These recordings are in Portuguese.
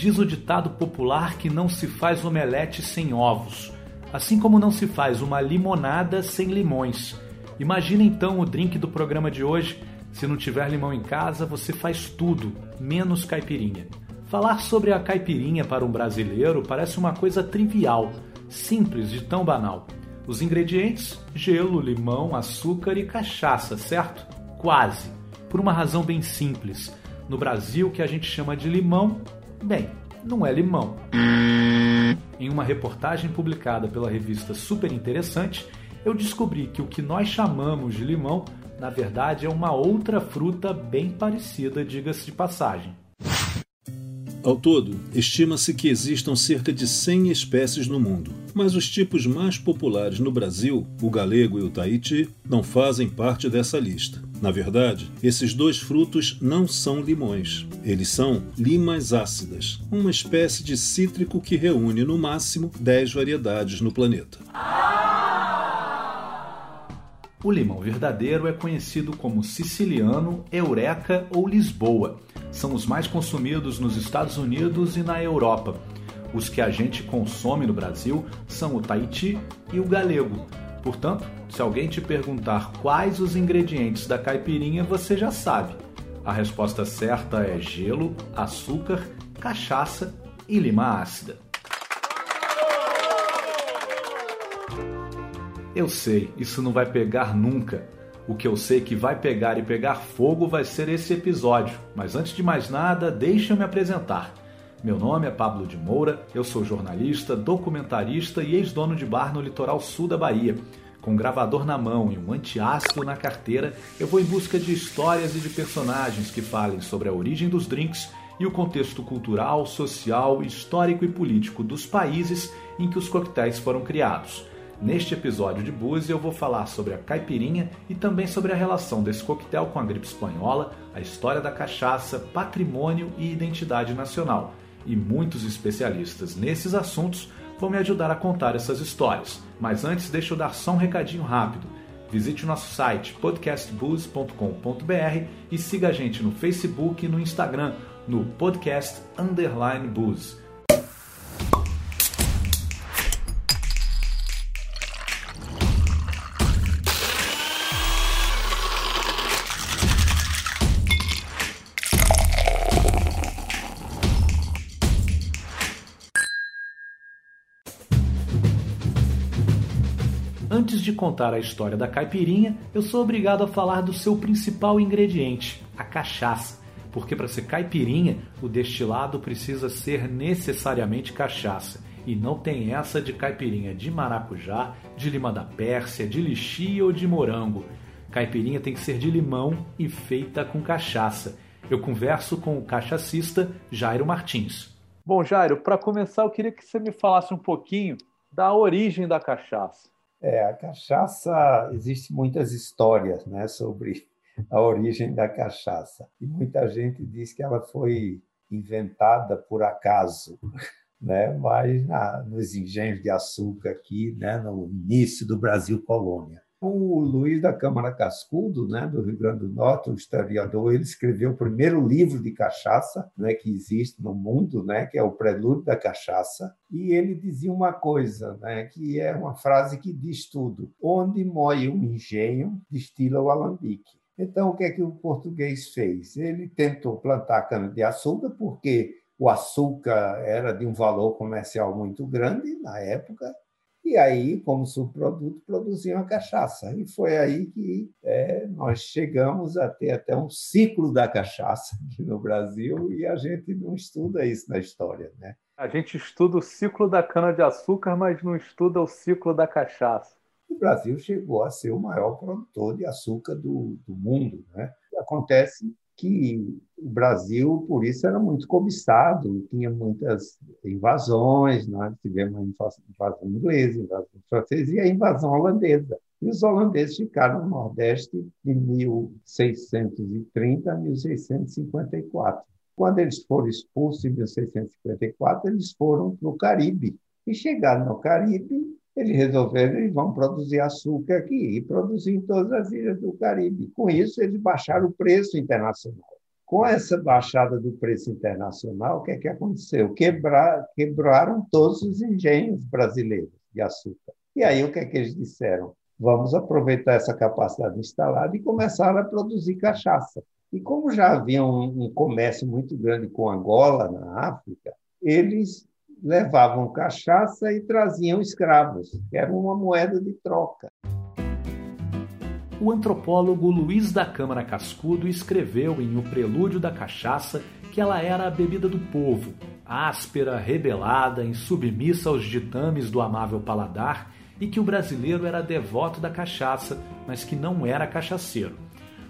Diz o ditado popular que não se faz omelete sem ovos, assim como não se faz uma limonada sem limões. Imagina então o drink do programa de hoje. Se não tiver limão em casa, você faz tudo, menos caipirinha. Falar sobre a caipirinha para um brasileiro parece uma coisa trivial, simples de tão banal. Os ingredientes: gelo, limão, açúcar e cachaça, certo? Quase. Por uma razão bem simples. No Brasil, o que a gente chama de limão, bem, não é limão. Em uma reportagem publicada pela revista Super Interessante, eu descobri que o que nós chamamos de limão, na verdade, é uma outra fruta bem parecida, diga-se de passagem. Ao todo, estima-se que existam cerca de 100 espécies no mundo, mas os tipos mais populares no Brasil, o galego e o tahiti, não fazem parte dessa lista. Na verdade, esses dois frutos não são limões. Eles são limas ácidas, uma espécie de cítrico que reúne no máximo 10 variedades no planeta. O limão verdadeiro é conhecido como siciliano, eureka ou Lisboa. São os mais consumidos nos Estados Unidos e na Europa. Os que a gente consome no Brasil são o Tahiti e o galego. Portanto, se alguém te perguntar quais os ingredientes da caipirinha, você já sabe. A resposta certa é gelo, açúcar, cachaça e lima ácida. Eu sei, isso não vai pegar nunca. O que eu sei que vai pegar e pegar fogo vai ser esse episódio. Mas antes de mais nada, deixa eu me apresentar. Meu nome é Pablo de Moura, eu sou jornalista, documentarista e ex-dono de bar no litoral sul da Bahia. Com um gravador na mão e um antiácido na carteira, eu vou em busca de histórias e de personagens que falem sobre a origem dos drinks e o contexto cultural, social, histórico e político dos países em que os coquetéis foram criados. Neste episódio de Búzios eu vou falar sobre a caipirinha e também sobre a relação desse coquetel com a gripe espanhola, a história da cachaça, patrimônio e identidade nacional. E muitos especialistas nesses assuntos vão me ajudar a contar essas histórias. Mas antes, deixa eu dar só um recadinho rápido. Visite o nosso site podcastbooze.com.br e siga a gente no Facebook e no Instagram no podcast underline booze. Antes de contar a história da caipirinha, eu sou obrigado a falar do seu principal ingrediente, a cachaça. Porque para ser caipirinha, o destilado precisa ser necessariamente cachaça. E não tem essa de caipirinha de maracujá, de lima da Pérsia, de lixia ou de morango. Caipirinha tem que ser de limão e feita com cachaça. Eu converso com o cachacista Jairo Martins. Bom, Jairo, para começar, eu queria que você me falasse um pouquinho da origem da cachaça. É, a cachaça, existe muitas histórias né, sobre a origem da cachaça. E muita gente diz que ela foi inventada por acaso, né? mas na, nos engenhos de açúcar aqui, né, no início do Brasil colônia. O Luiz da Câmara Cascudo, né, do Rio Grande do Norte, um historiador, ele escreveu o primeiro livro de cachaça né, que existe no mundo, né, que é o Prelúdio da Cachaça, e ele dizia uma coisa, né, que é uma frase que diz tudo: onde moe um engenho, destila o alambique. Então, o que é que o português fez? Ele tentou plantar cana-de-açúcar, porque o açúcar era de um valor comercial muito grande na época, e aí, como subproduto, produziam a cachaça. E foi aí que é, nós chegamos a ter até um ciclo da cachaça aqui no Brasil, e a gente não estuda isso na história. Né? A gente estuda o ciclo da cana-de-açúcar, mas não estuda o ciclo da cachaça. O Brasil chegou a ser o maior produtor de açúcar do, do mundo. Né? Acontece que o Brasil, por isso, era muito cobiçado, tinha muitas invasões, né? tivemos a invasão inglesa, invasão francesa e a invasão holandesa. E os holandeses ficaram no Nordeste de 1630 a 1654. Quando eles foram expulsos em 1654, eles foram para o Caribe. E chegaram no Caribe, eles resolveram vão produzir açúcar aqui e produzir em todas as ilhas do Caribe. Com isso, eles baixaram o preço internacional. Com essa baixada do preço internacional, o que, é que aconteceu? Quebrar, quebraram todos os engenhos brasileiros de açúcar. E aí o que é que eles disseram? Vamos aproveitar essa capacidade instalada e começar a produzir cachaça. E como já havia um, um comércio muito grande com Angola, na África, eles levavam cachaça e traziam escravos, que era uma moeda de troca o antropólogo Luiz da Câmara Cascudo escreveu em O Prelúdio da Cachaça que ela era a bebida do povo, áspera, rebelada, insubmissa aos ditames do amável paladar e que o brasileiro era devoto da cachaça, mas que não era cachaceiro.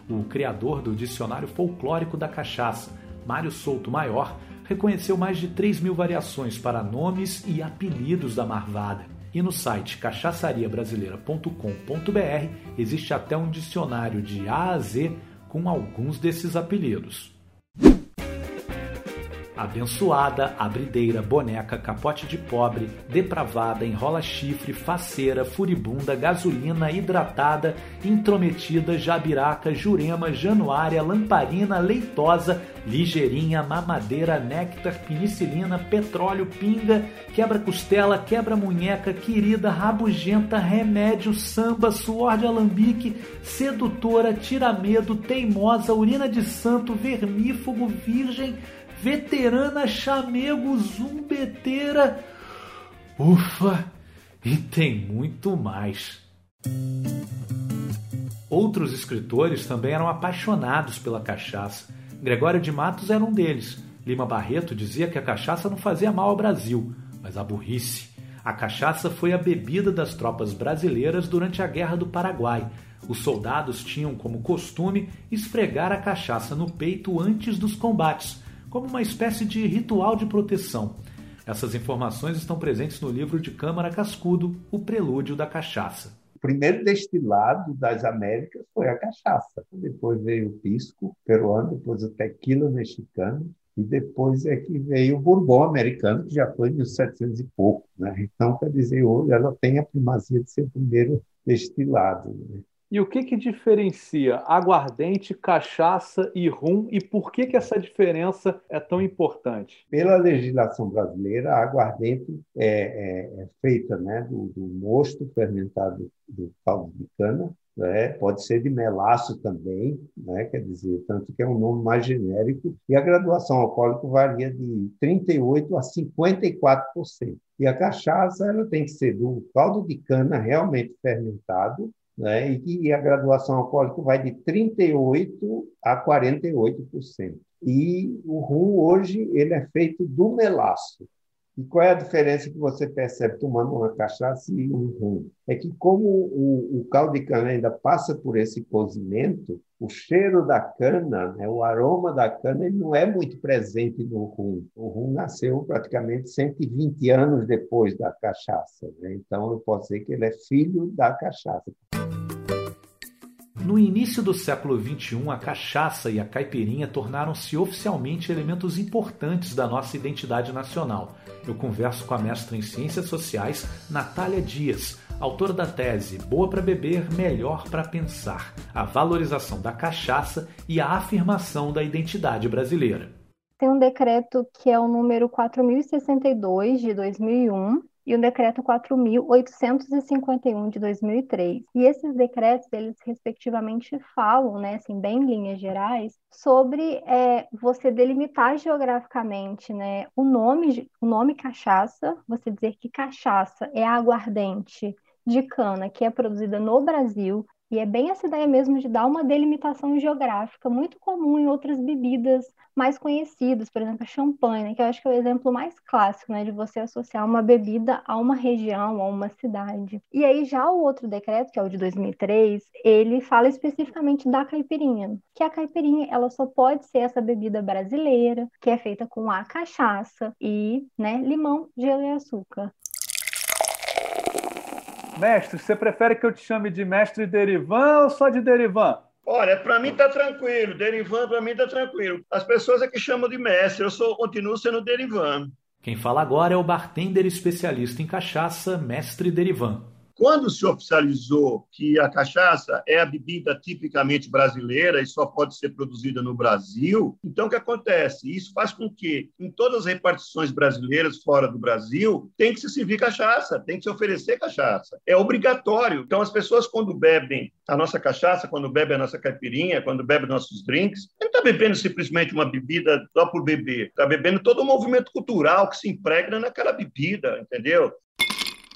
O criador do Dicionário Folclórico da Cachaça, Mário Souto Maior, reconheceu mais de 3 mil variações para nomes e apelidos da marvada. E no site cachaçariabrasileira.com.br existe até um dicionário de A a Z com alguns desses apelidos abençoada, abrideira, boneca, capote de pobre, depravada, enrola chifre, faceira, furibunda, gasolina, hidratada, intrometida, jabiraca, jurema, januária, lamparina, leitosa, ligeirinha, mamadeira, néctar, penicilina, petróleo, pinga, quebra-costela, quebra-munheca, querida, rabugenta, remédio, samba, suor de alambique, sedutora, tira-medo, teimosa, urina de santo, vermífugo, virgem, veterana chamego zumbeteira. Ufa! E tem muito mais. Outros escritores também eram apaixonados pela cachaça. Gregório de Matos era um deles. Lima Barreto dizia que a cachaça não fazia mal ao Brasil, mas a burrice. A cachaça foi a bebida das tropas brasileiras durante a Guerra do Paraguai. Os soldados tinham como costume esfregar a cachaça no peito antes dos combates, como uma espécie de ritual de proteção. Essas informações estão presentes no livro de Câmara Cascudo, O Prelúdio da Cachaça. O primeiro destilado das Américas foi a cachaça. Depois veio o pisco peruano, depois o tequila mexicano, e depois é que veio o bourbon americano, que já foi em 1700 e pouco. Né? Então, quer dizer, hoje ela tem a primazia de ser o primeiro destilado. Né? E o que, que diferencia aguardente, cachaça e rum e por que, que essa diferença é tão importante? Pela legislação brasileira, a aguardente é, é, é feita né, do, do, mosto fermentado do caldo de cana, né, pode ser de melaço também, né, quer dizer, tanto que é um nome mais genérico, e a graduação alcoólica varia de 38% a 54%. E a cachaça ela tem que ser do caldo de cana realmente fermentado, né? e a graduação alcoólica vai de 38% a 48%. E o rum hoje ele é feito do melaço. E qual é a diferença que você percebe tomando uma cachaça e um rum? É que como o, o caldo de cana ainda passa por esse cozimento, o cheiro da cana, né, o aroma da cana, ele não é muito presente no rum. O rum nasceu praticamente 120 anos depois da cachaça. Né? Então, eu posso dizer que ele é filho da cachaça. No início do século XXI, a cachaça e a caipirinha tornaram-se oficialmente elementos importantes da nossa identidade nacional. Eu converso com a mestra em Ciências Sociais, Natália Dias, autora da tese Boa para Beber, Melhor para Pensar: A Valorização da Cachaça e a Afirmação da Identidade Brasileira. Tem um decreto que é o número 4062 de 2001, e o decreto 4.851 de 2003. E esses decretos, eles respectivamente falam, né, assim, bem em linhas gerais, sobre é, você delimitar geograficamente, né, o nome, o nome cachaça, você dizer que cachaça é aguardente de cana que é produzida no Brasil, e é bem essa ideia mesmo de dar uma delimitação geográfica, muito comum em outras bebidas mais conhecidas, por exemplo, a champanhe, né, que eu acho que é o exemplo mais clássico, né, de você associar uma bebida a uma região, a uma cidade. E aí já o outro decreto, que é o de 2003, ele fala especificamente da caipirinha, que a caipirinha ela só pode ser essa bebida brasileira, que é feita com a cachaça e, né, limão, gelo e açúcar. Mestre, você prefere que eu te chame de mestre Derivan ou só de Derivan? Olha, para mim tá tranquilo, Derivan para mim tá tranquilo. As pessoas é que chamam de mestre, eu sou, continuo sendo Derivan. Quem fala agora é o bartender especialista em cachaça, mestre Derivan. Quando se oficializou que a cachaça é a bebida tipicamente brasileira e só pode ser produzida no Brasil, então o que acontece? Isso faz com que, em todas as repartições brasileiras fora do Brasil, tem que se servir cachaça, tem que se oferecer cachaça. É obrigatório. Então, as pessoas, quando bebem a nossa cachaça, quando bebem a nossa caipirinha, quando bebem nossos drinks, não está bebendo simplesmente uma bebida só por beber, está bebendo todo o movimento cultural que se impregna naquela bebida, entendeu?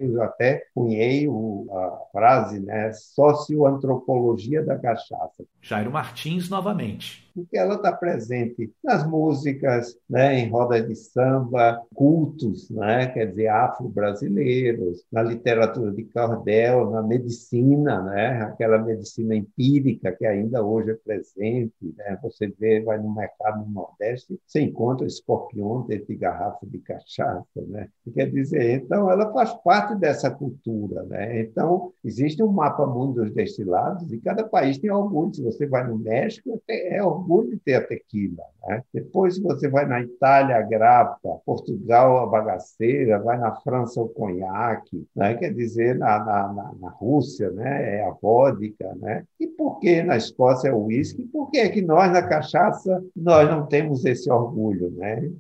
Eu até cunhei a frase, né, socioantropologia da cachaça. Jairo Martins novamente porque ela está presente nas músicas, né, em rodas de samba, cultos, né, quer dizer, afro-brasileiros, na literatura de cordel, na medicina, né, aquela medicina empírica que ainda hoje é presente. Né, você vê, vai no mercado no Nordeste, você encontra escorpião dentro de garrafa de cachaça. Né, quer dizer, então, ela faz parte dessa cultura. Né, então, existe um mapa mundo dos destilados e cada país tem alguns. Se você vai no México, é orgulho orgulho de ter a tequila. Né? Depois você vai na Itália, a grapa, Portugal, a bagaceira, vai na França, o conhaque, né? quer dizer, na, na, na, Rússia né? é a vodka. Né? E por que na Escócia é o uísque? Por que é que nós, na cachaça, nós não temos esse orgulho? Né?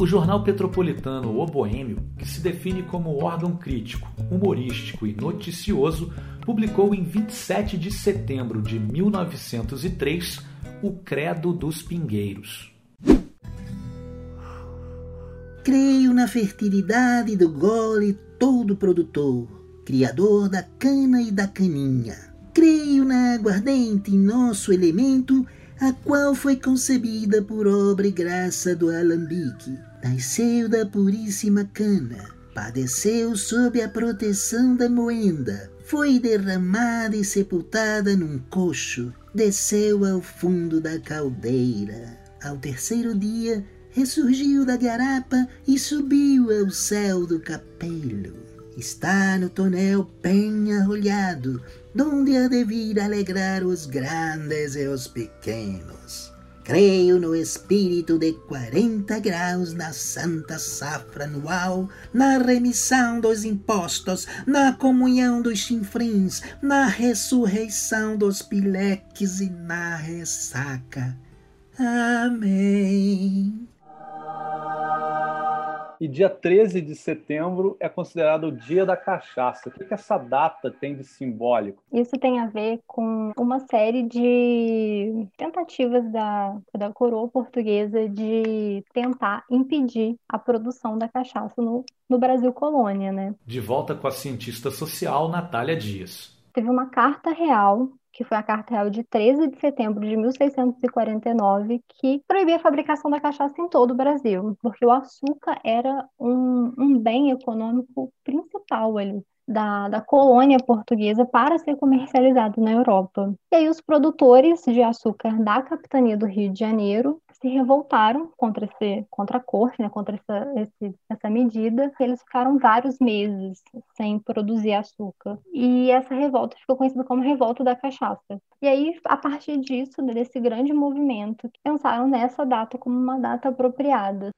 O jornal petropolitano O Boêmio, que se define como órgão crítico, humorístico e noticioso, publicou em 27 de setembro de 1903 O Credo dos Pingueiros. Creio na fertilidade do gole todo produtor, criador da cana e da caninha. Creio na aguardente, nosso elemento, a qual foi concebida por obra e graça do alambique. Nasceu da puríssima cana, padeceu sob a proteção da moenda, foi derramada e sepultada num coxo, desceu ao fundo da caldeira. Ao terceiro dia, ressurgiu da garapa e subiu ao céu do capelo. Está no tonel bem arrolhado, donde há de vir alegrar os grandes e os pequenos. Creio no espírito de 40 graus, na santa safra anual, na remissão dos impostos, na comunhão dos chinfrins, na ressurreição dos pileques e na ressaca. Amém. E dia 13 de setembro é considerado o dia da cachaça. O que, que essa data tem de simbólico? Isso tem a ver com uma série de tentativas da, da coroa portuguesa de tentar impedir a produção da cachaça no, no Brasil colônia, né? De volta com a cientista social Natália Dias. Teve uma carta real que foi a Carta Real de 13 de setembro de 1649, que proibia a fabricação da cachaça em todo o Brasil, porque o açúcar era um, um bem econômico principal ali. Da, da, colônia portuguesa para ser comercializado na Europa. E aí os produtores de açúcar da capitania do Rio de Janeiro se revoltaram contra, esse, contra a corte, né, contra essa, esse, essa medida. Eles ficaram vários meses sem produzir açúcar. E essa revolta ficou conhecida como Revolta da Cachaça. E aí, a partir disso, desse grande movimento, pensaram nessa data como uma data apropriada.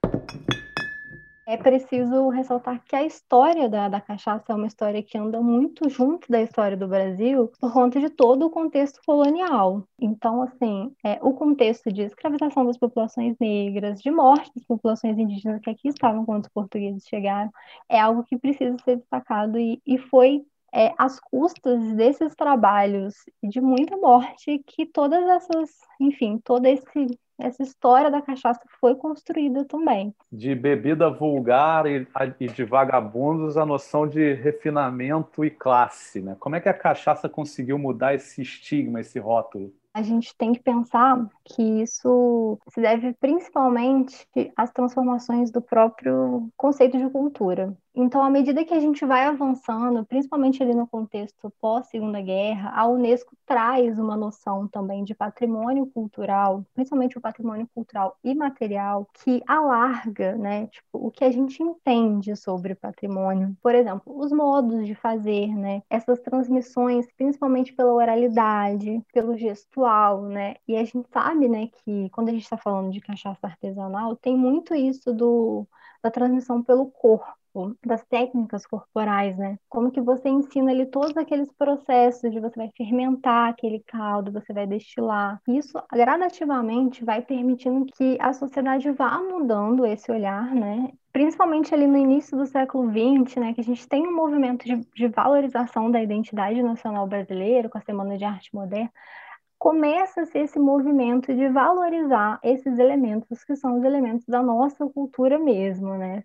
É preciso ressaltar que a história da, da cachaça é uma história que anda muito junto da história do Brasil por conta de todo o contexto colonial. Então, assim, é, o contexto de escravização das populações negras, de morte das populações indígenas que aqui estavam quando os portugueses chegaram, é algo que precisa ser destacado e, e foi é, às custas desses trabalhos de muita morte que todas essas, enfim, todo esse essa história da cachaça foi construída também. De bebida vulgar e, e, de vagabundos, a noção de refinamento e classe. Né? Como é que a cachaça conseguiu mudar esse estigma, esse rótulo? a gente tem que pensar que isso se deve principalmente às transformações do próprio conceito de cultura. Então, à medida que a gente vai avançando, principalmente ali no contexto pós-Segunda Guerra, a Unesco traz uma noção também de patrimônio cultural, principalmente o patrimônio cultural imaterial, que alarga, né, tipo, o que a gente entende sobre patrimônio. Por exemplo, os modos de fazer, né, essas transmissões, principalmente pela oralidade, pelo gestual, né, e a gente sabe, né, que quando a gente está falando de cachaça artesanal, tem muito isso do da transmissão pelo corpo corpo, das técnicas corporais, né? Como que você ensina ali todos aqueles processos de você vai fermentar aquele caldo, você vai destilar. Isso gradativamente vai permitindo que a sociedade vá mudando esse olhar, né? Principalmente ali no início do século XX, né, que a gente tem um movimento de, de valorização da identidade nacional brasileira, com a Semana de Arte Moderna, começa-se esse movimento de valorizar esses elementos que são os elementos da nossa cultura mesmo, né?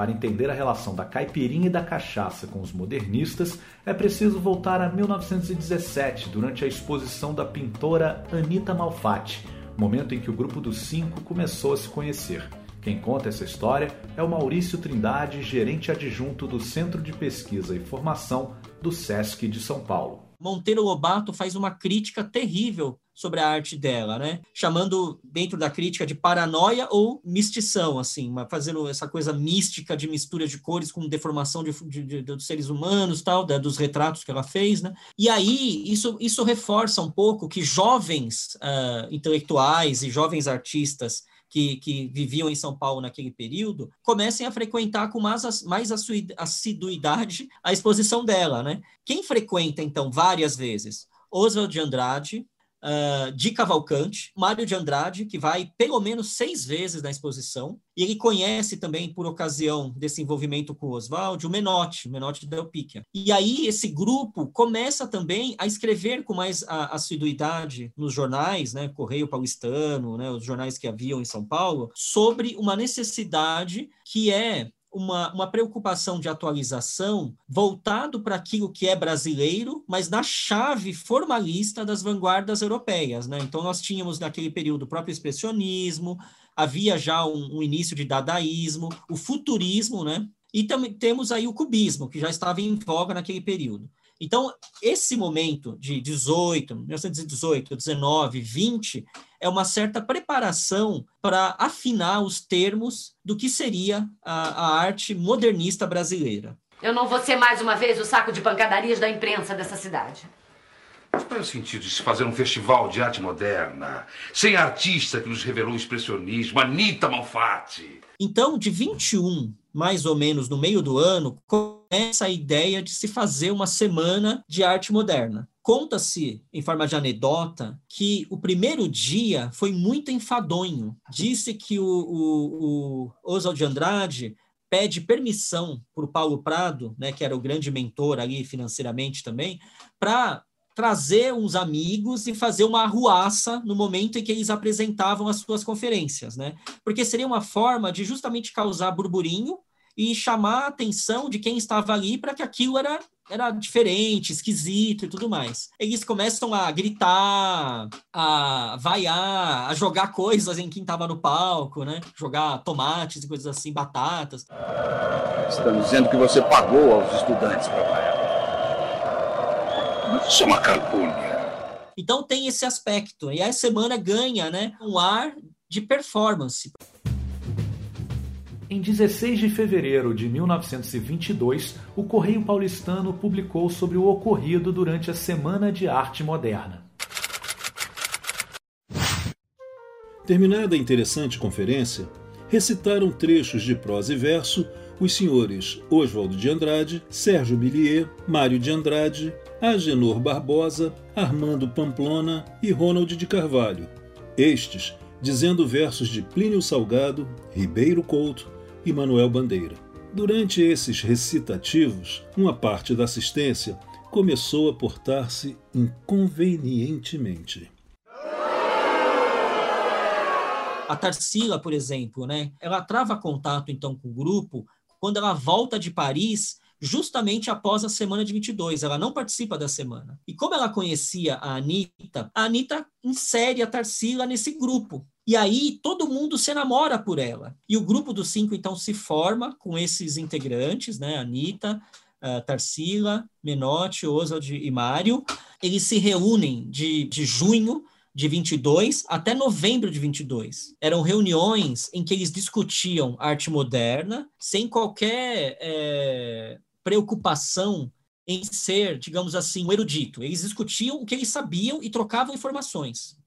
Para entender a relação da caipirinha e da cachaça com os modernistas, é preciso voltar a 1917, durante a exposição da pintora Anita Malfatti, momento em que o grupo dos cinco começou a se conhecer. Quem conta essa história é o Maurício Trindade, gerente adjunto do Centro de Pesquisa e Formação do SESC de São Paulo. Monteiro Lobato faz uma crítica terrível sobre a arte dela, né? Chamando dentro da crítica de paranoia ou mistição, assim, fazendo essa coisa mística de mistura de cores com deformação de, de, de dos seres humanos, tal, da, dos retratos que ela fez, né? E aí isso isso reforça um pouco que jovens uh, intelectuais e jovens artistas que, que, viviam em São Paulo naquele período, comecem a frequentar com mais, mais assiduidade a exposição dela, né? Quem frequenta, então, várias vezes? Oswald de Andrade, uh, de Cavalcante, Mário de Andrade, que vai pelo menos seis vezes na exposição, e ele conhece também, por ocasião desse envolvimento com o Oswald, o Menotti, o Menotti Del Picchia. E aí esse grupo começa também a escrever com mais assiduidade nos jornais, né, Correio Paulistano, né, os jornais que haviam em São Paulo, sobre uma necessidade que é uma, uma preocupação de atualização voltado para aquilo que é brasileiro, mas na chave formalista das vanguardas europeias. Né? Então, nós tínhamos naquele período o próprio expressionismo, havia já um, um início de dadaísmo, o futurismo, né? e também temos aí o cubismo, que já estava em voga naquele período. Então, esse momento de 18, 1918, 19, 20, é uma certa preparação para afinar os termos do que seria a, a arte modernista brasileira. Eu não vou ser mais uma vez o saco de pancadarias da imprensa dessa cidade. Mas qual é o sentido de se fazer um festival de arte moderna, sem a artista que nos revelou o expressionismo, Anita Malfatti? Então, de 21 mais ou menos no meio do ano, começa a ideia de se fazer uma semana de arte moderna. Conta-se, em forma de anedota, que o primeiro dia foi muito enfadonho. Disse que o, o, o Oswald de Andrade pede permissão para o Paulo Prado, né, que era o grande mentor ali financeiramente também, para trazer uns amigos e fazer uma arruaça no momento em que eles apresentavam as suas conferências, né? Porque seria uma forma de justamente causar burburinho e chamar a atenção de quem estava ali para que aquilo era era diferente, esquisito e tudo mais. Eles começam a gritar, a vaiar, a jogar coisas em quem estava no palco, né? Jogar tomates e coisas assim, batatas. Estão dizendo que você pagou aos estudantes para vaiar. Mas isso é uma calúnia. Então tem esse aspecto. E a semana ganha né, um ar de performance. Em 16 de fevereiro de 1922, o Correio Paulistano publicou sobre o ocorrido durante a Semana de Arte Moderna. Terminada a interessante conferência, recitaram trechos de prosa e verso os senhores Oswaldo de Andrade, Sérgio Billier, Mário de Andrade, Agenor Barbosa, Armando Pamplona e Ronald de Carvalho. Estes dizendo versos de Plínio Salgado, Ribeiro Couto e Manuel Bandeira. Durante esses recitativos, uma parte da assistência começou a portar-se inconvenientemente. A Tarsila, por exemplo, né, ela trava contato então com o grupo quando ela volta de Paris justamente após a semana de 22. Ela não participa da semana. E como ela conhecia a Anitta, a Anitta insere a Tarsila nesse grupo. E aí todo mundo se enamora por ela. E o grupo dos cinco, então, se forma com esses integrantes, né? Anitta, uh, Tarsila, Menotti, Oswald e Mário. Eles se reúnem de, de junho de 22 até novembro de 22. Eram reuniões em que eles discutiam arte moderna sem qualquer é, preocupação em ser, digamos assim, um erudito. Eles discutiam o que eles sabiam e trocavam informações.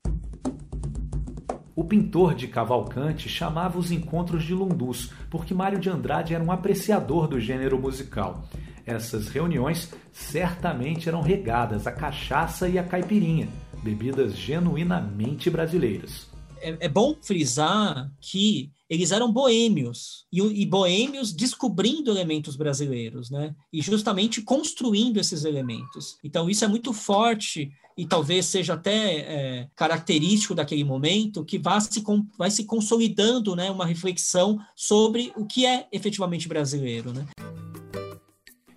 O pintor de Cavalcante chamava os encontros de lundus, porque Mário de Andrade era um apreciador do gênero musical. Essas reuniões certamente eram regadas a cachaça e a caipirinha, bebidas genuinamente brasileiras. É, é bom frisar que eles eram boêmios e, e, boêmios descobrindo elementos brasileiros, né? E justamente construindo esses elementos. Então isso é muito forte e talvez seja até é, característico daquele momento que vai se, vai se consolidando, né? Uma reflexão sobre o que é efetivamente brasileiro, né?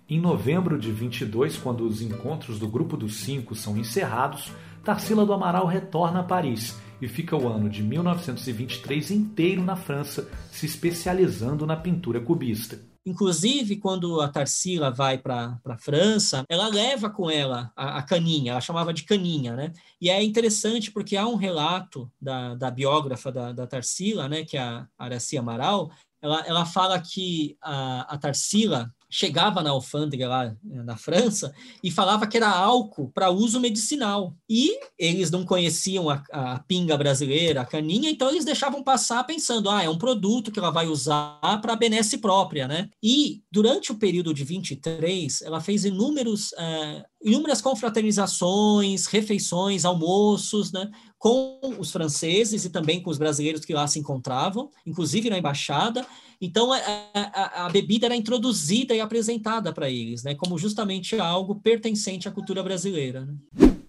Em novembro de 22, quando os encontros do Grupo dos Cinco são encerrados, Tarsila do Amaral retorna a Paris e fica o ano de 1923 inteiro na França, se especializando na pintura cubista. Inclusive, quando a Tarsila vai para a França, ela leva com ela a, a, caninha, ela chamava de caninha, né? E é interessante porque há um relato da, da biógrafa da, da Tarsila, né, que é a Aracia Amaral, ela, ela fala que a, a Tarsila chegava na alfândega lá eh, na França e falava que era álcool para uso medicinal. E eles não conheciam a, a, pinga brasileira, a caninha, então eles deixavam passar pensando, ah, é um produto que ela vai usar para benesse própria, né? E durante o período de 23, ela fez inúmeros, é, inúmeras confraternizações, refeições, almoços, né? Com os franceses e também com os brasileiros que lá se encontravam, inclusive na embaixada, então, a, a, a bebida era introduzida e apresentada para eles, né, como justamente algo pertencente à cultura brasileira. Né?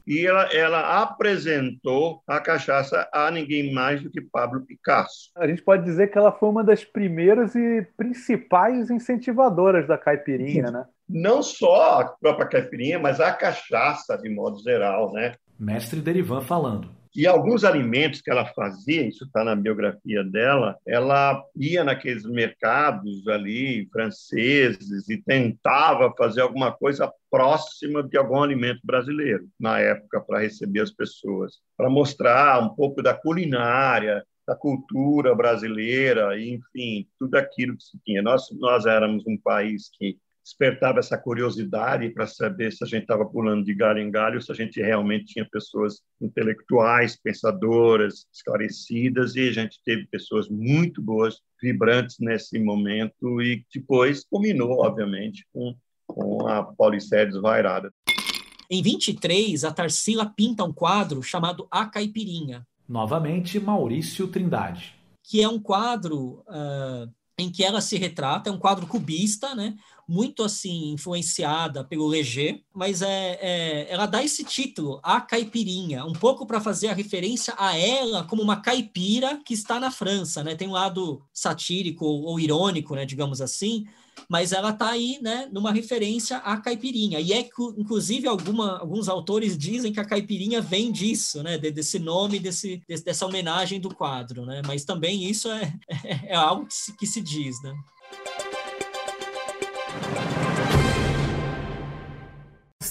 E ela, ela apresentou a cachaça a ninguém mais do que Pablo Picasso. A gente pode dizer que ela foi uma das primeiras e principais incentivadoras da caipirinha, né? Não só a própria caipirinha, mas a cachaça, de modo geral, né? Mestre Derivan falando. E alguns alimentos que ela fazia, isso está na biografia dela, ela ia naqueles mercados ali franceses e tentava fazer alguma coisa próxima de algum alimento brasileiro na época para receber as pessoas, para mostrar um pouco da culinária, da cultura brasileira, enfim, tudo aquilo que se tinha. Nós nós éramos um país que despertava essa curiosidade para saber se a gente estava pulando de galho em galho, se a gente realmente tinha pessoas intelectuais, pensadoras, esclarecidas, e a gente teve pessoas muito boas, vibrantes nesse momento, e depois culminou, obviamente, com, com a Paulicéia desvairada. Em 23, a Tarsila pinta um quadro chamado A Caipirinha. Novamente, Maurício Trindade. Que é um quadro uh, em que ela se retrata, é um quadro cubista, né? Muito assim influenciada pelo Leger, mas é, é, ela dá esse título, a caipirinha, um pouco para fazer a referência a ela como uma caipira que está na França, né? Tem um lado satírico ou irônico, né, digamos assim, mas ela está aí, né, numa referência à caipirinha. E é que, inclusive, alguma, alguns autores dizem que a caipirinha vem disso, né, desse nome, desse, dessa homenagem do quadro, né? Mas também isso é, é, é algo que se, que se diz, né?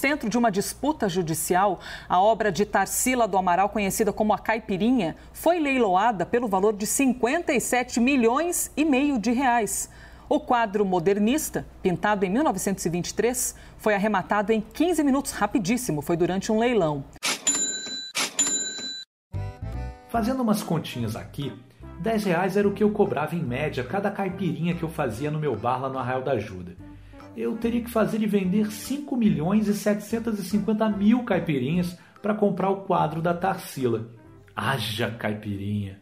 Centro de uma disputa judicial, a obra de Tarsila do Amaral, conhecida como a Caipirinha, foi leiloada pelo valor de 57 milhões e meio de reais. O quadro modernista, pintado em 1923, foi arrematado em 15 minutos, rapidíssimo, foi durante um leilão. Fazendo umas continhas aqui, 10 reais era o que eu cobrava em média cada caipirinha que eu fazia no meu bar lá no Arraial da Ajuda eu teria que fazer e vender 5 milhões e 750 mil caipirinhas para comprar o quadro da Tarsila. Haja caipirinha!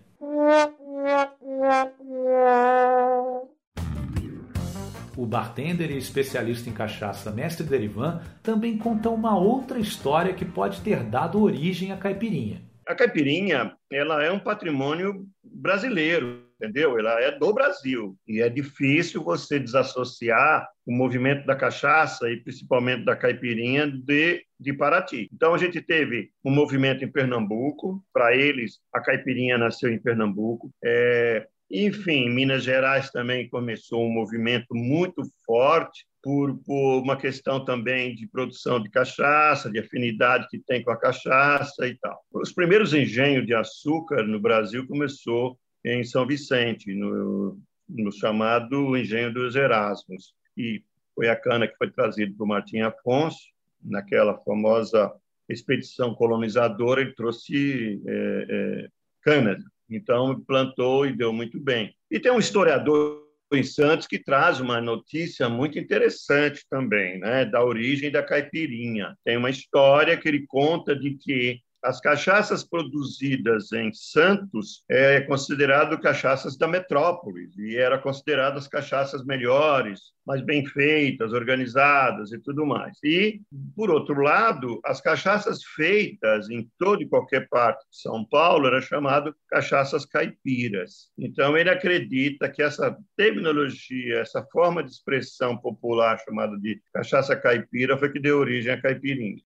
O bartender e especialista em cachaça Mestre Derivan também conta uma outra história que pode ter dado origem à caipirinha. A caipirinha ela é um patrimônio brasileiro entendeu? Ela é do Brasil e é difícil você desassociar o movimento da cachaça e principalmente da caipirinha de, de Paraty. Então a gente teve um movimento em Pernambuco, para eles a caipirinha nasceu em Pernambuco. É, enfim, Minas Gerais também começou um movimento muito forte por, por, uma questão também de produção de cachaça, de afinidade que tem com a cachaça e tal. Os primeiros engenhos de açúcar no Brasil começou em São Vicente, no, no chamado Engenho dos Erasmos. E foi a cana que foi trazida por Martim Afonso, naquela famosa expedição colonizadora, ele trouxe é, é, cana Então, plantou e deu muito bem. E tem um historiador em Santos que traz uma notícia muito interessante também, né, da origem da caipirinha. Tem uma história que ele conta de que as cachaças produzidas em Santos é considerado cachaças da metrópole e era consideradas cachaças melhores, mais bem feitas, organizadas e tudo mais. E por outro lado, as cachaças feitas em toda e qualquer parte de São Paulo era chamado cachaças caipiras. Então ele acredita que essa terminologia, essa forma de expressão popular chamada de cachaça caipira foi que deu origem à caipirinha.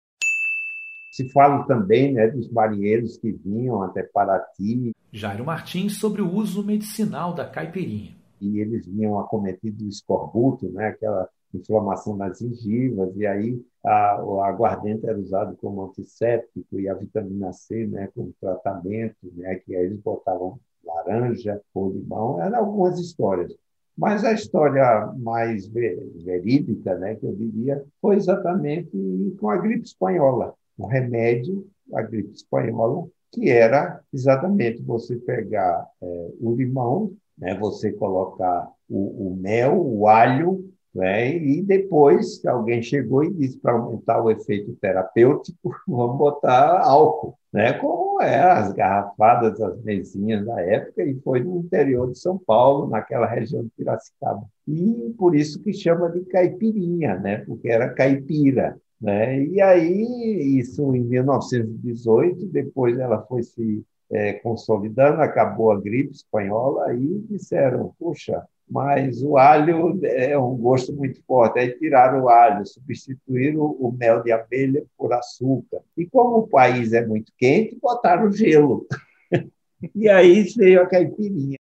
Se fala também né, dos marinheiros que vinham até Paraty. Jairo Martins sobre o uso medicinal da caipirinha. E eles vinham acometidos do escorbuto, né, aquela inflamação nas gengivas, e aí a, o aguardente era usado como antisséptico e a vitamina C né, como tratamento, né, que aí eles botavam laranja ou limão, eram algumas histórias. Mas a história mais verídica, né, que eu diria, foi exatamente com a gripe espanhola um remédio, a gripe espanhola, que era exatamente você pegar é, o limão, né, você colocar o, o mel, o alho, né, e depois alguém chegou e disse para aumentar o efeito terapêutico, vamos botar álcool, né, como é as garrafadas, as mesinhas da época, e foi no interior de São Paulo, naquela região de Piracicaba. E por isso que chama de caipirinha, né, porque era caipira. Né? E aí, isso em 1918, depois ela foi se é, consolidando, acabou a gripe espanhola, e disseram: puxa, mas o alho é um gosto muito forte. Aí tiraram o alho, substituíram o mel de abelha por açúcar. E como o país é muito quente, botaram gelo. e aí veio a caipirinha.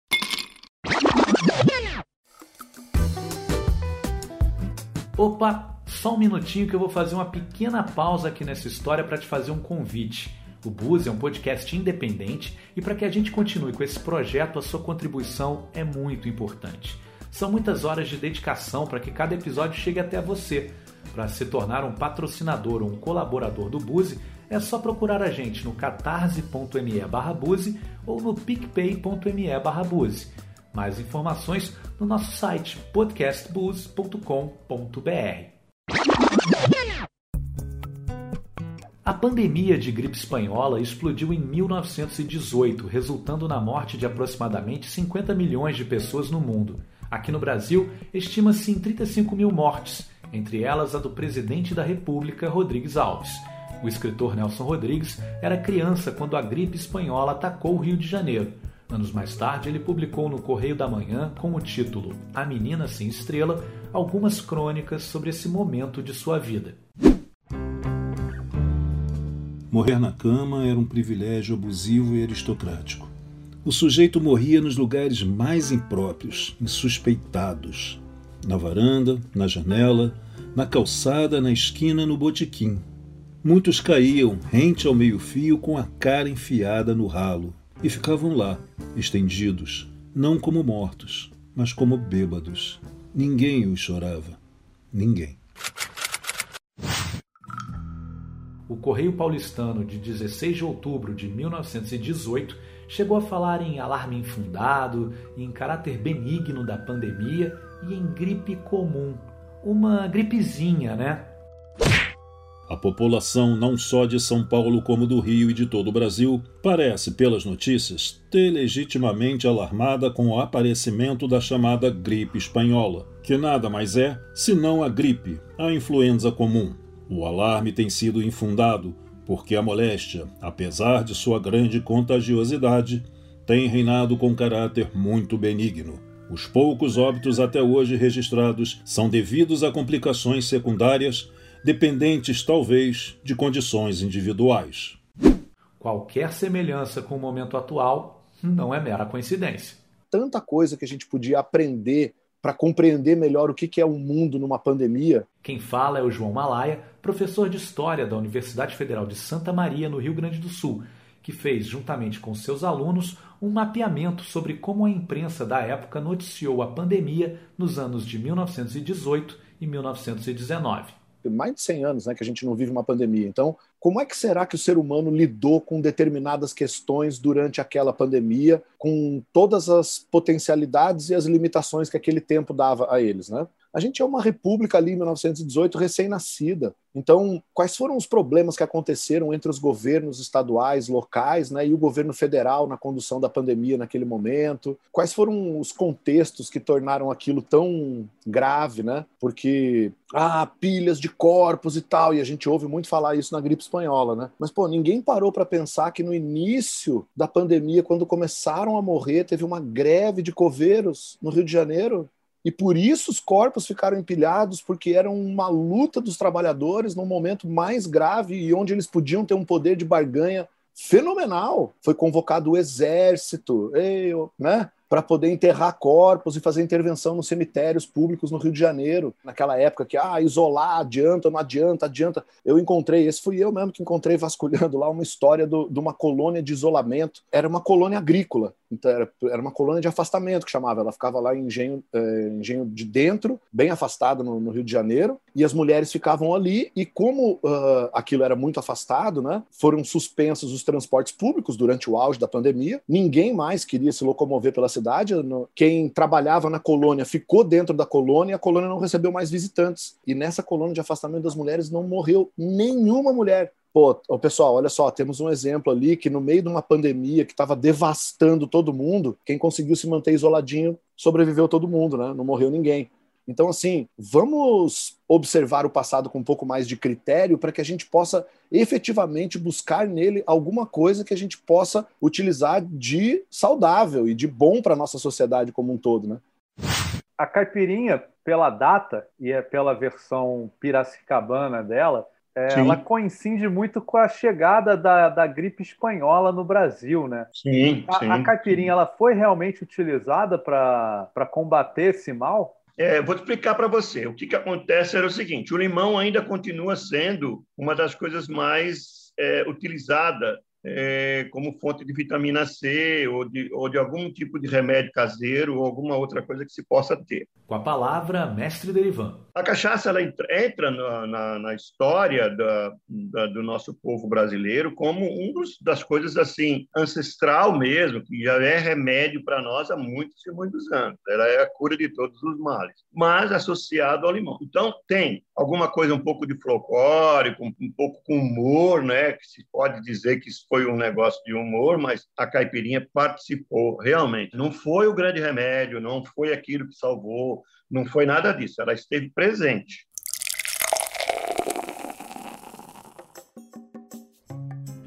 Opa, só um minutinho que eu vou fazer uma pequena pausa aqui nessa história para te fazer um convite. O Buzz é um podcast independente e para que a gente continue com esse projeto, a sua contribuição é muito importante. São muitas horas de dedicação para que cada episódio chegue até você. Para se tornar um patrocinador ou um colaborador do Buzi, é só procurar a gente no catarse.me barra ou no picpay.me barra Mais informações no nosso site podcastbuzz.com.br. A pandemia de gripe espanhola explodiu em 1918, resultando na morte de aproximadamente 50 milhões de pessoas no mundo. Aqui no Brasil, estima-se em 35 mil mortes, entre elas a do presidente da República, Rodrigues Alves. O escritor Nelson Rodrigues era criança quando a gripe espanhola atacou o Rio de Janeiro. Anos mais tarde, ele publicou no Correio da Manhã, com o título A Menina Sem Estrela, algumas crônicas sobre esse momento de sua vida. Morrer na cama era um privilégio abusivo e aristocrático. O sujeito morria nos lugares mais impróprios, insuspeitados. Na varanda, na janela, na calçada, na esquina, no botequim. Muitos caíam rente ao meio-fio com a cara enfiada no ralo, e ficavam lá, estendidos, não como mortos, mas como bêbados. Ninguém os chorava. Ninguém. O Correio Paulistano de 16 de outubro de 1918 chegou a falar em alarme infundado, em caráter benigno da pandemia e em gripe comum. Uma gripezinha, né? A população, não só de São Paulo como do Rio e de todo o Brasil, parece, pelas notícias, ter legitimamente alarmada com o aparecimento da chamada gripe espanhola, que nada mais é senão a gripe, a influenza comum. O alarme tem sido infundado porque a moléstia, apesar de sua grande contagiosidade, tem reinado com caráter muito benigno. Os poucos óbitos até hoje registrados são devidos a complicações secundárias dependentes talvez de condições individuais. Qualquer semelhança com o momento atual não é mera coincidência. Tanta coisa que a gente podia aprender para compreender melhor o que é o um mundo numa pandemia. Quem fala é o João Malaya, professor de História da Universidade Federal de Santa Maria, no Rio Grande do Sul, que fez, juntamente com seus alunos, um mapeamento sobre como a imprensa da época noticiou a pandemia nos anos de 1918 e 1919. Mais de 100 anos né, que a gente não vive uma pandemia. Então, como é que será que o ser humano lidou com determinadas questões durante aquela pandemia, com todas as potencialidades e as limitações que aquele tempo dava a eles, né? A gente é uma república ali em 1918 recém-nascida. Então, quais foram os problemas que aconteceram entre os governos estaduais, locais, né, e o governo federal na condução da pandemia naquele momento? Quais foram os contextos que tornaram aquilo tão grave, né? Porque ah, pilhas de corpos e tal, e a gente ouve muito falar isso na gripe espanhola, né? Mas pô, ninguém parou para pensar que no início da pandemia, quando começaram a morrer, teve uma greve de coveiros no Rio de Janeiro e por isso os corpos ficaram empilhados, porque era uma luta dos trabalhadores num momento mais grave e onde eles podiam ter um poder de barganha fenomenal. Foi convocado o exército, né? Para poder enterrar corpos e fazer intervenção nos cemitérios públicos no Rio de Janeiro, naquela época que, ah, isolar, adianta, não adianta, adianta. Eu encontrei, esse fui eu mesmo que encontrei vasculhando lá uma história do, de uma colônia de isolamento. Era uma colônia agrícola, então era, era uma colônia de afastamento que chamava. Ela ficava lá em engenho, é, engenho de dentro, bem afastada no, no, Rio de Janeiro, e as mulheres ficavam ali. E como uh, aquilo era muito afastado, né, foram suspensos os transportes públicos durante o auge da pandemia. Ninguém mais queria se locomover pela cidade. Quem trabalhava na colônia ficou dentro da colônia. E a colônia não recebeu mais visitantes. E nessa colônia de afastamento das mulheres não morreu nenhuma mulher. Pô, pessoal, olha só, temos um exemplo ali que no meio de uma pandemia que estava devastando todo mundo, quem conseguiu se manter isoladinho sobreviveu todo mundo, né? Não morreu ninguém. Então, assim, vamos observar o passado com um pouco mais de critério para que a gente possa efetivamente buscar nele alguma coisa que a gente possa utilizar de saudável e de bom para a nossa sociedade como um todo, né? A caipirinha, pela data e é pela versão piracicabana dela, é, ela coincide muito com a chegada da, da gripe espanhola no Brasil, né? Sim, a, sim, a caipirinha ela foi realmente utilizada para combater esse mal? É, vou explicar para você. O que, que acontece era o seguinte: o limão ainda continua sendo uma das coisas mais é, utilizada é, como fonte de vitamina C ou de, ou de algum tipo de remédio caseiro ou alguma outra coisa que se possa ter. Com a palavra, mestre Derivan. A cachaça ela entra na, na, na história da, da, do nosso povo brasileiro como um dos, das coisas assim ancestral mesmo, que já é remédio para nós há muitos e muitos anos. Ela é a cura de todos os males, mas associado ao limão. Então tem alguma coisa um pouco de folclore, um, um pouco com humor, né? Que se pode dizer que isso foi um negócio de humor, mas a caipirinha participou realmente. Não foi o grande remédio, não foi aquilo que salvou, não foi nada disso. Ela esteve presente.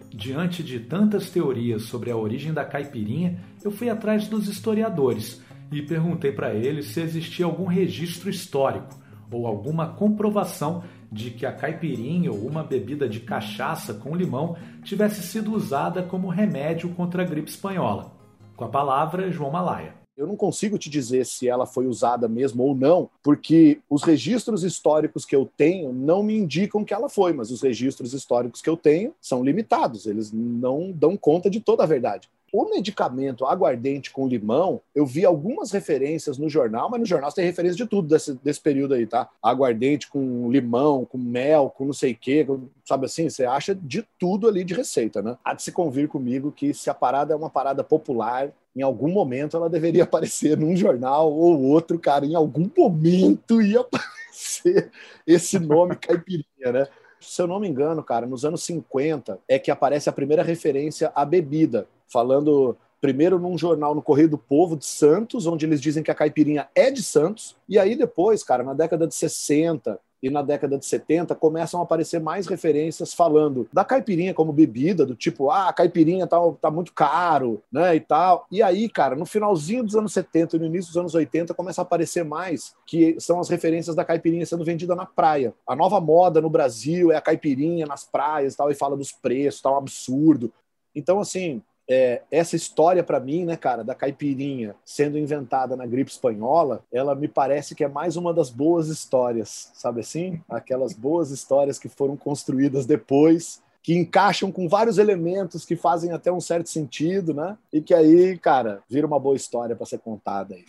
Diante de tantas teorias sobre a origem da caipirinha, eu fui atrás dos historiadores e perguntei para eles se existia algum registro histórico ou alguma comprovação de que a caipirinha ou uma bebida de cachaça com limão tivesse sido usada como remédio contra a gripe espanhola. Com a palavra, João Malaya. Eu não consigo te dizer se ela foi usada mesmo ou não, porque os registros históricos que eu tenho não me indicam que ela foi, mas os registros históricos que eu tenho são limitados, eles não dão conta de toda a verdade. O medicamento aguardente com limão, eu vi algumas referências no jornal, mas no jornal tem referência de tudo desse, desse período aí, tá? Aguardente com limão, com mel, com não sei o quê, sabe assim? Você acha de tudo ali de receita, né? Há de se convir comigo que se a parada é uma parada popular, em algum momento ela deveria aparecer num jornal ou outro, cara, em algum momento ia aparecer esse nome caipirinha, né? Se eu não me engano, cara, nos anos 50 é que aparece a primeira referência à bebida falando primeiro num jornal no Correio do Povo de Santos, onde eles dizem que a caipirinha é de Santos, e aí depois, cara, na década de 60 e na década de 70 começam a aparecer mais referências falando da caipirinha como bebida, do tipo, ah, a caipirinha tá, tá muito caro, né, e tal. E aí, cara, no finalzinho dos anos 70 e no início dos anos 80 começa a aparecer mais que são as referências da caipirinha sendo vendida na praia. A nova moda no Brasil é a caipirinha nas praias, tal, e fala dos preços, tal, um absurdo. Então, assim, é, essa história para mim, né, cara, da caipirinha sendo inventada na gripe espanhola, ela me parece que é mais uma das boas histórias, sabe assim? Aquelas boas histórias que foram construídas depois, que encaixam com vários elementos que fazem até um certo sentido, né? E que aí, cara, vira uma boa história para ser contada aí.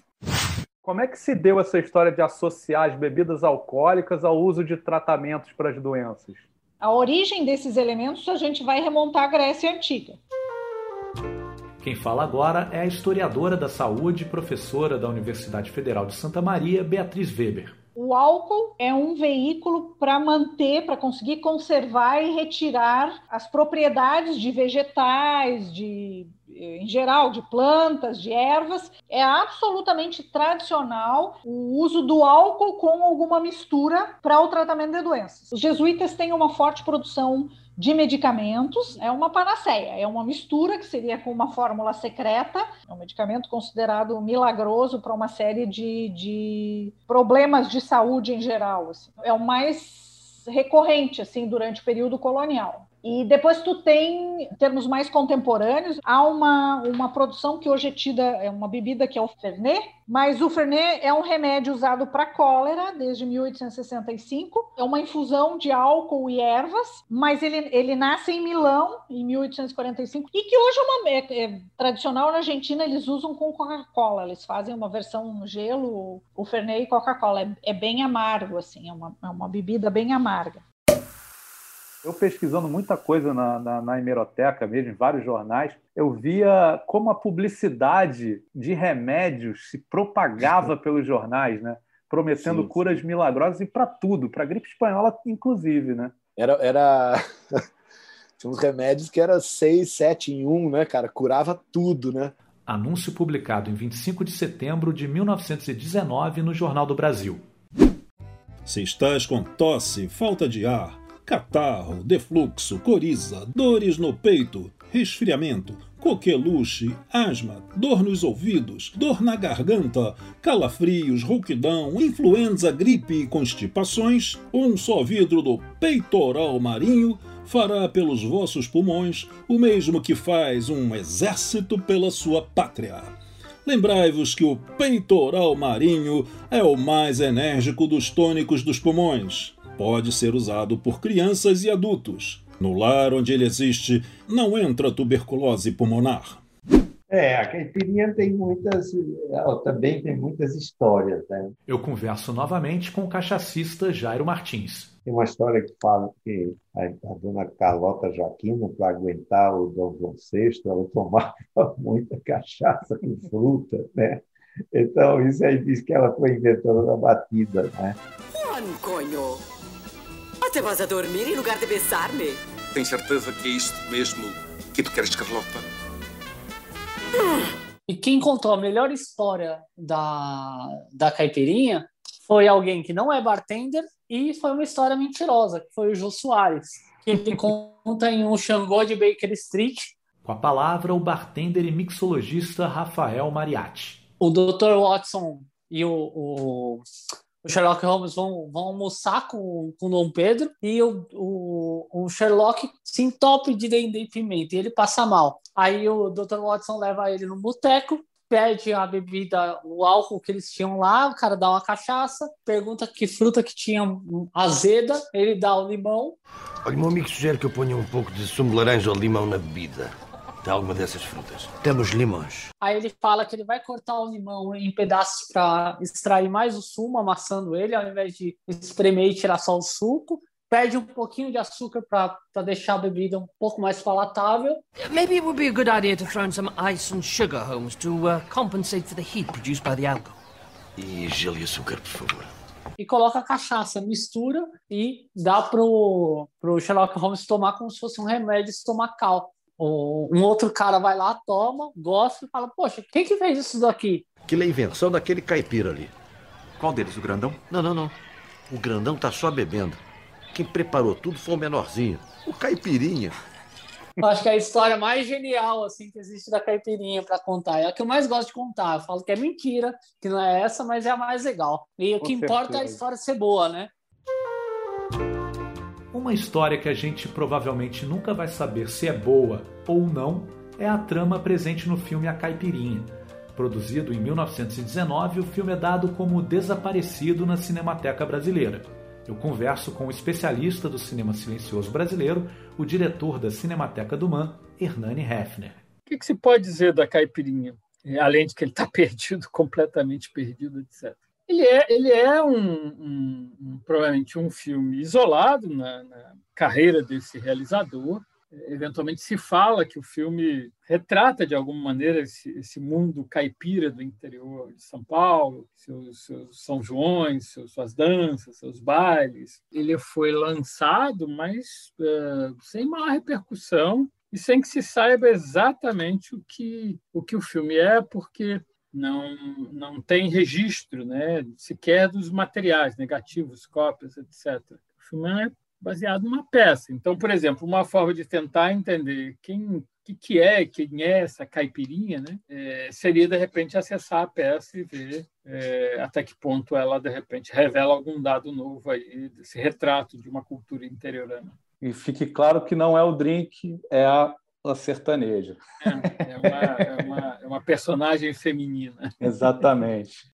Como é que se deu essa história de associar as bebidas alcoólicas ao uso de tratamentos para as doenças? A origem desses elementos a gente vai remontar à Grécia Antiga. Quem fala agora é a historiadora da saúde professora da Universidade Federal de Santa Maria, Beatriz Weber. O álcool é um veículo para manter, para conseguir conservar e retirar as propriedades de vegetais, de em geral, de plantas, de ervas, é absolutamente tradicional o uso do álcool com alguma mistura para o tratamento de doenças. Os jesuítas têm uma forte produção de medicamentos, é uma panaceia, é uma mistura que seria com uma fórmula secreta, é um medicamento considerado milagroso para uma série de, de problemas de saúde em geral. Assim. É o mais recorrente assim durante o período colonial. E depois tu tem, em termos mais contemporâneos, há uma, uma produção que hoje é tida, é uma bebida que é o Fernet, mas o Fernet é um remédio usado para cólera desde 1865. É uma infusão de álcool e ervas, mas ele, ele nasce em Milão em 1845 e que hoje é, uma, é, é tradicional na Argentina, eles usam com Coca-Cola. Eles fazem uma versão gelo, o Fernet e Coca-Cola. É, é bem amargo, assim, é uma, é uma bebida bem amarga. Eu pesquisando muita coisa na, na, na, hemeroteca mesmo, em vários jornais, eu via como a publicidade de remédios se propagava pelos jornais, né? Prometendo sim, curas sim. milagrosas e para tudo, para gripe espanhola, inclusive, né? Era. era... Tinha uns remédios que era 6, 7 em 1, né, cara? Curava tudo, né? Anúncio publicado em 25 de setembro de 1919 no Jornal do Brasil. Se estás com tosse, falta de ar, catarro, defluxo, coriza, dores no peito, resfriamento, coqueluche, asma, dor nos ouvidos, dor na garganta, calafrios, rouquidão, influenza, gripe e constipações, um só vidro do peitoral marinho fará pelos vossos pulmões o mesmo que faz um exército pela sua pátria. Lembrai-vos que o peitoral marinho é o mais enérgico dos tônicos dos pulmões pode ser usado por crianças e adultos. No lar onde ele existe, não entra tuberculose pulmonar. É, a caipirinha tem muitas, ela também tem muitas histórias, né? Eu converso novamente com o cachacista Jairo Martins. Tem uma história que fala que a, a dona Carlota Joaquina, para aguentar o Dom João VI, ela tomava muita cachaça com fruta, né? Então, isso aí diz que ela foi inventora da batida, né? Juan, conho! Vas a dormir em lugar de besar-me? Tem certeza que é isto mesmo que tu queres, Carlota? E quem contou a melhor história da, da caipirinha foi alguém que não é bartender e foi uma história mentirosa, que foi o Jô Soares, que ele conta em um Xangô de Baker Street. Com a palavra, o bartender e mixologista Rafael Mariatti. O Dr. Watson e o, o, o Sherlock Holmes vão, vão almoçar com, com Dom Pedro e o, o, o Sherlock se entope de dendê e pimenta e ele passa mal. Aí o Dr. Watson leva ele no boteco, pede a bebida, o álcool que eles tinham lá, o cara dá uma cachaça, pergunta que fruta que tinha azeda, ele dá o limão. Olha, meu amigo sugere que eu ponha um pouco de sumo de laranja ou limão na bebida de alguma dessas frutas. Temos limões. Aí ele fala que ele vai cortar o limão em pedaços para extrair mais o sumo, amassando ele, ao invés de espremer e tirar só o suco. Pede um pouquinho de açúcar para deixar a bebida um pouco mais palatável. Maybe it would be a good idea to throw in some ice and sugar, Holmes, to uh, compensate for the heat produced by the alcohol. E gelo e açúcar, por favor. E coloca a cachaça, mistura e dá pro, pro Sherlock Holmes tomar como se fosse um remédio estomacal um outro cara vai lá, toma, gosta e fala: Poxa, quem que fez isso daqui? Aquilo é invenção daquele caipira ali. Qual deles, o grandão? Não, não, não. O grandão tá só bebendo. Quem preparou tudo foi o menorzinho, o caipirinha. Eu acho que é a história mais genial assim que existe da caipirinha para contar. É a que eu mais gosto de contar. Eu falo que é mentira, que não é essa, mas é a mais legal. E o que importa é a história ser boa, né? Uma história que a gente provavelmente nunca vai saber se é boa ou não é a trama presente no filme A Caipirinha. Produzido em 1919, o filme é dado como desaparecido na Cinemateca Brasileira. Eu converso com o especialista do cinema silencioso brasileiro, o diretor da Cinemateca do Man, Hernani Hefner. O que, que se pode dizer da Caipirinha? além de que ele está perdido, completamente perdido, etc. Ele é, ele é um, um, um provavelmente um filme isolado na, na carreira desse realizador, eventualmente se fala que o filme retrata de alguma maneira esse, esse mundo caipira do interior de São Paulo, seus, seus São Joões, seus, suas danças, seus bailes. Ele foi lançado, mas uh, sem maior repercussão e sem que se saiba exatamente o que o, que o filme é, porque não, não tem registro né, sequer dos materiais negativos, cópias, etc. O filme é baseado numa peça. Então, por exemplo, uma forma de tentar entender quem que, que é, quem é essa caipirinha, né? É, seria de repente acessar a peça e ver é, até que ponto ela de repente revela algum dado novo aí desse retrato de uma cultura interiorana. E fique claro que não é o drink, é a, a sertaneja. É, é, uma, é, uma, é uma personagem feminina. Exatamente.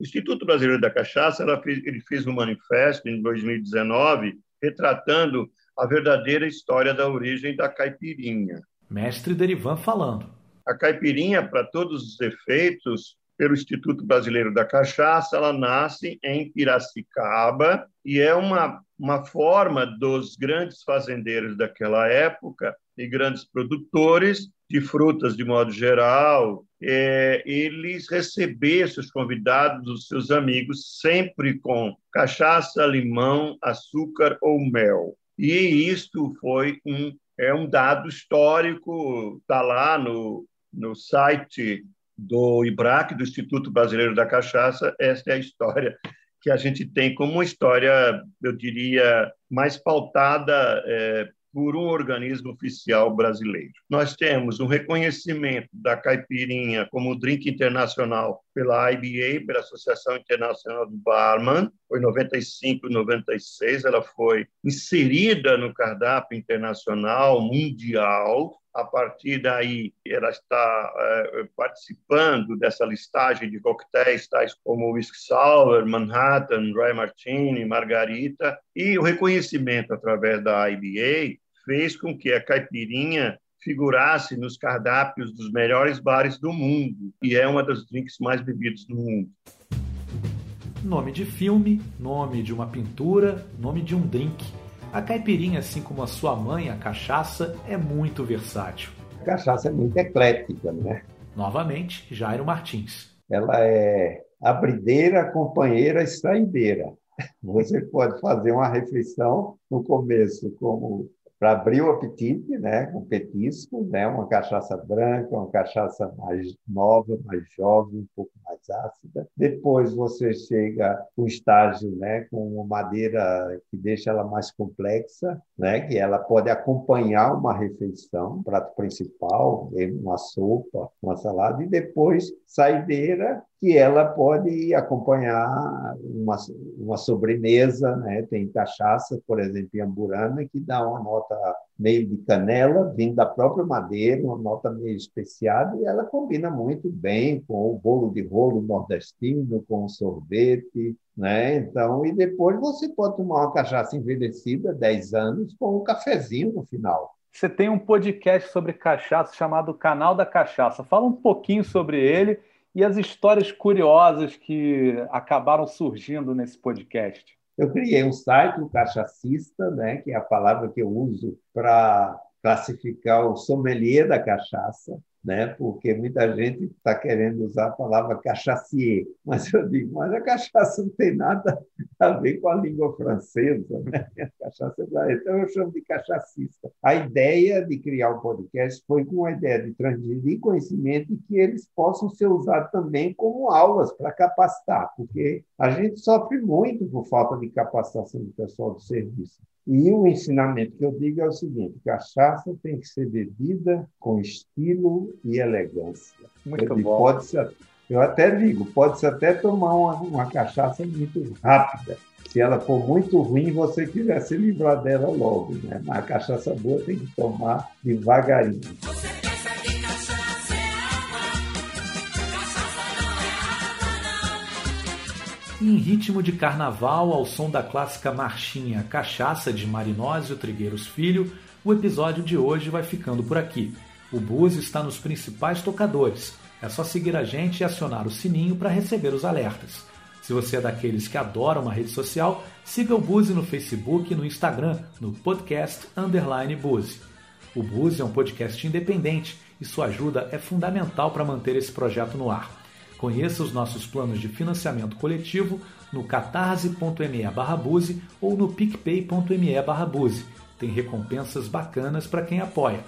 O Instituto Brasileiro da Cachaça fez, ele fez um manifesto em 2019 retratando a verdadeira história da origem da caipirinha. Mestre Derivan falando. A caipirinha, para todos os efeitos, pelo Instituto Brasileiro da Cachaça, ela nasce em Piracicaba e é uma, uma forma dos grandes fazendeiros daquela época e grandes produtores de frutas de modo geral, é, eles receber seus convidados, os seus amigos, sempre com cachaça, limão, açúcar ou mel. E isto foi um é um dado histórico, está lá no, no site do IBRAC, do Instituto Brasileiro da Cachaça, esta é a história que a gente tem como uma história, eu diria, mais pautada é, por um organismo oficial brasileiro. Nós temos um reconhecimento da caipirinha como drink internacional pela IBA, pela Associação Internacional do Barman, foi em 95 e 96, ela foi inserida no cardápio internacional mundial. A partir daí, ela está é, participando dessa listagem de coquetéis, tais como Whisky Sour, Manhattan, Dry Martini, Margarita, e o reconhecimento através da IBA fez com que a caipirinha figurasse nos cardápios dos melhores bares do mundo e é uma das drinks mais bebidos do mundo. Nome de filme, nome de uma pintura, nome de um drink a caipirinha, assim como a sua mãe, a cachaça, é muito versátil. A cachaça é muito eclética, né? Novamente, Jairo Martins. Ela é abrideira, companheira, extraideira. Você pode fazer uma refeição no começo como para abrir o apetite, né, com petisco, né, uma cachaça branca, uma cachaça mais nova, mais jovem, um pouco mais ácida. Depois você chega com estágio, né, com uma madeira que deixa ela mais complexa, né, que ela pode acompanhar uma refeição, um prato principal, uma sopa, uma salada, e depois saideira, que ela pode acompanhar uma, uma sobremesa, né? tem cachaça, por exemplo, em Amburana, que dá uma nota meio de canela, vindo da própria madeira, uma nota meio especiada, e ela combina muito bem com o bolo de rolo nordestino, com o sorvete, né? Então, e depois você pode tomar uma cachaça envelhecida, 10 anos, com um cafezinho no final. Você tem um podcast sobre cachaça chamado Canal da Cachaça. Fala um pouquinho sobre ele e as histórias curiosas que acabaram surgindo nesse podcast? Eu criei um site, o um Cachacista, né, que é a palavra que eu uso para classificar o sommelier da cachaça né? porque muita gente está querendo usar a palavra cachacier, mas eu digo, mas a cachaça não tem nada a ver com a língua francesa, né? a cachaça é então eu chamo de cachacista. A ideia de criar o um podcast foi com a ideia de transmitir conhecimento e que eles possam ser usados também como aulas para capacitar, porque a gente sofre muito por falta de capacitação do pessoal do serviço. E o ensinamento que eu digo é o seguinte: cachaça tem que ser bebida com estilo e elegância. Muito eu bom. Pode ser, eu até digo, pode-se até tomar uma, uma cachaça muito rápida. Se ela for muito ruim, você quiser se livrar dela logo. Né? Mas a cachaça boa tem que tomar devagarinho. Em ritmo de carnaval, ao som da clássica marchinha Cachaça de Marinósio Trigueiros Filho, o episódio de hoje vai ficando por aqui. O Búzios está nos principais tocadores. É só seguir a gente e acionar o sininho para receber os alertas. Se você é daqueles que adoram uma rede social, siga o Buzi no Facebook e no Instagram, no podcast Underline Buzi. O Buzi é um podcast independente e sua ajuda é fundamental para manter esse projeto no ar. Conheça os nossos planos de financiamento coletivo no catarse.me Buzi ou no picpay.me Buzi. Tem recompensas bacanas para quem apoia.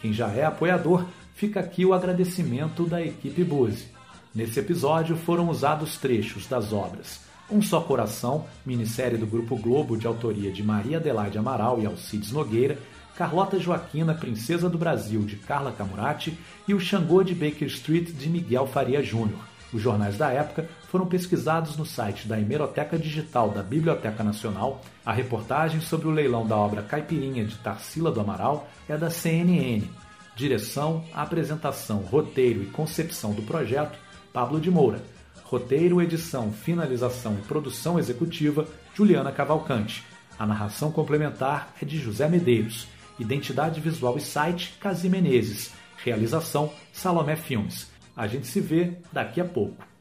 Quem já é apoiador, fica aqui o agradecimento da equipe Buzi. Nesse episódio foram usados trechos das obras Um Só Coração, minissérie do Grupo Globo de autoria de Maria Adelaide Amaral e Alcides Nogueira, Carlota Joaquina, Princesa do Brasil, de Carla Camurati, e o Xangô de Baker Street, de Miguel Faria Júnior. Os jornais da época foram pesquisados no site da Hemeroteca Digital da Biblioteca Nacional. A reportagem sobre o leilão da obra Caipirinha de Tarsila do Amaral é da CNN. Direção, apresentação, roteiro e concepção do projeto Pablo de Moura. Roteiro, edição, finalização e produção executiva, Juliana Cavalcante. A narração complementar é de José Medeiros. Identidade visual e site, Casi Menezes. Realização, Salomé Filmes. A gente se vê daqui a pouco.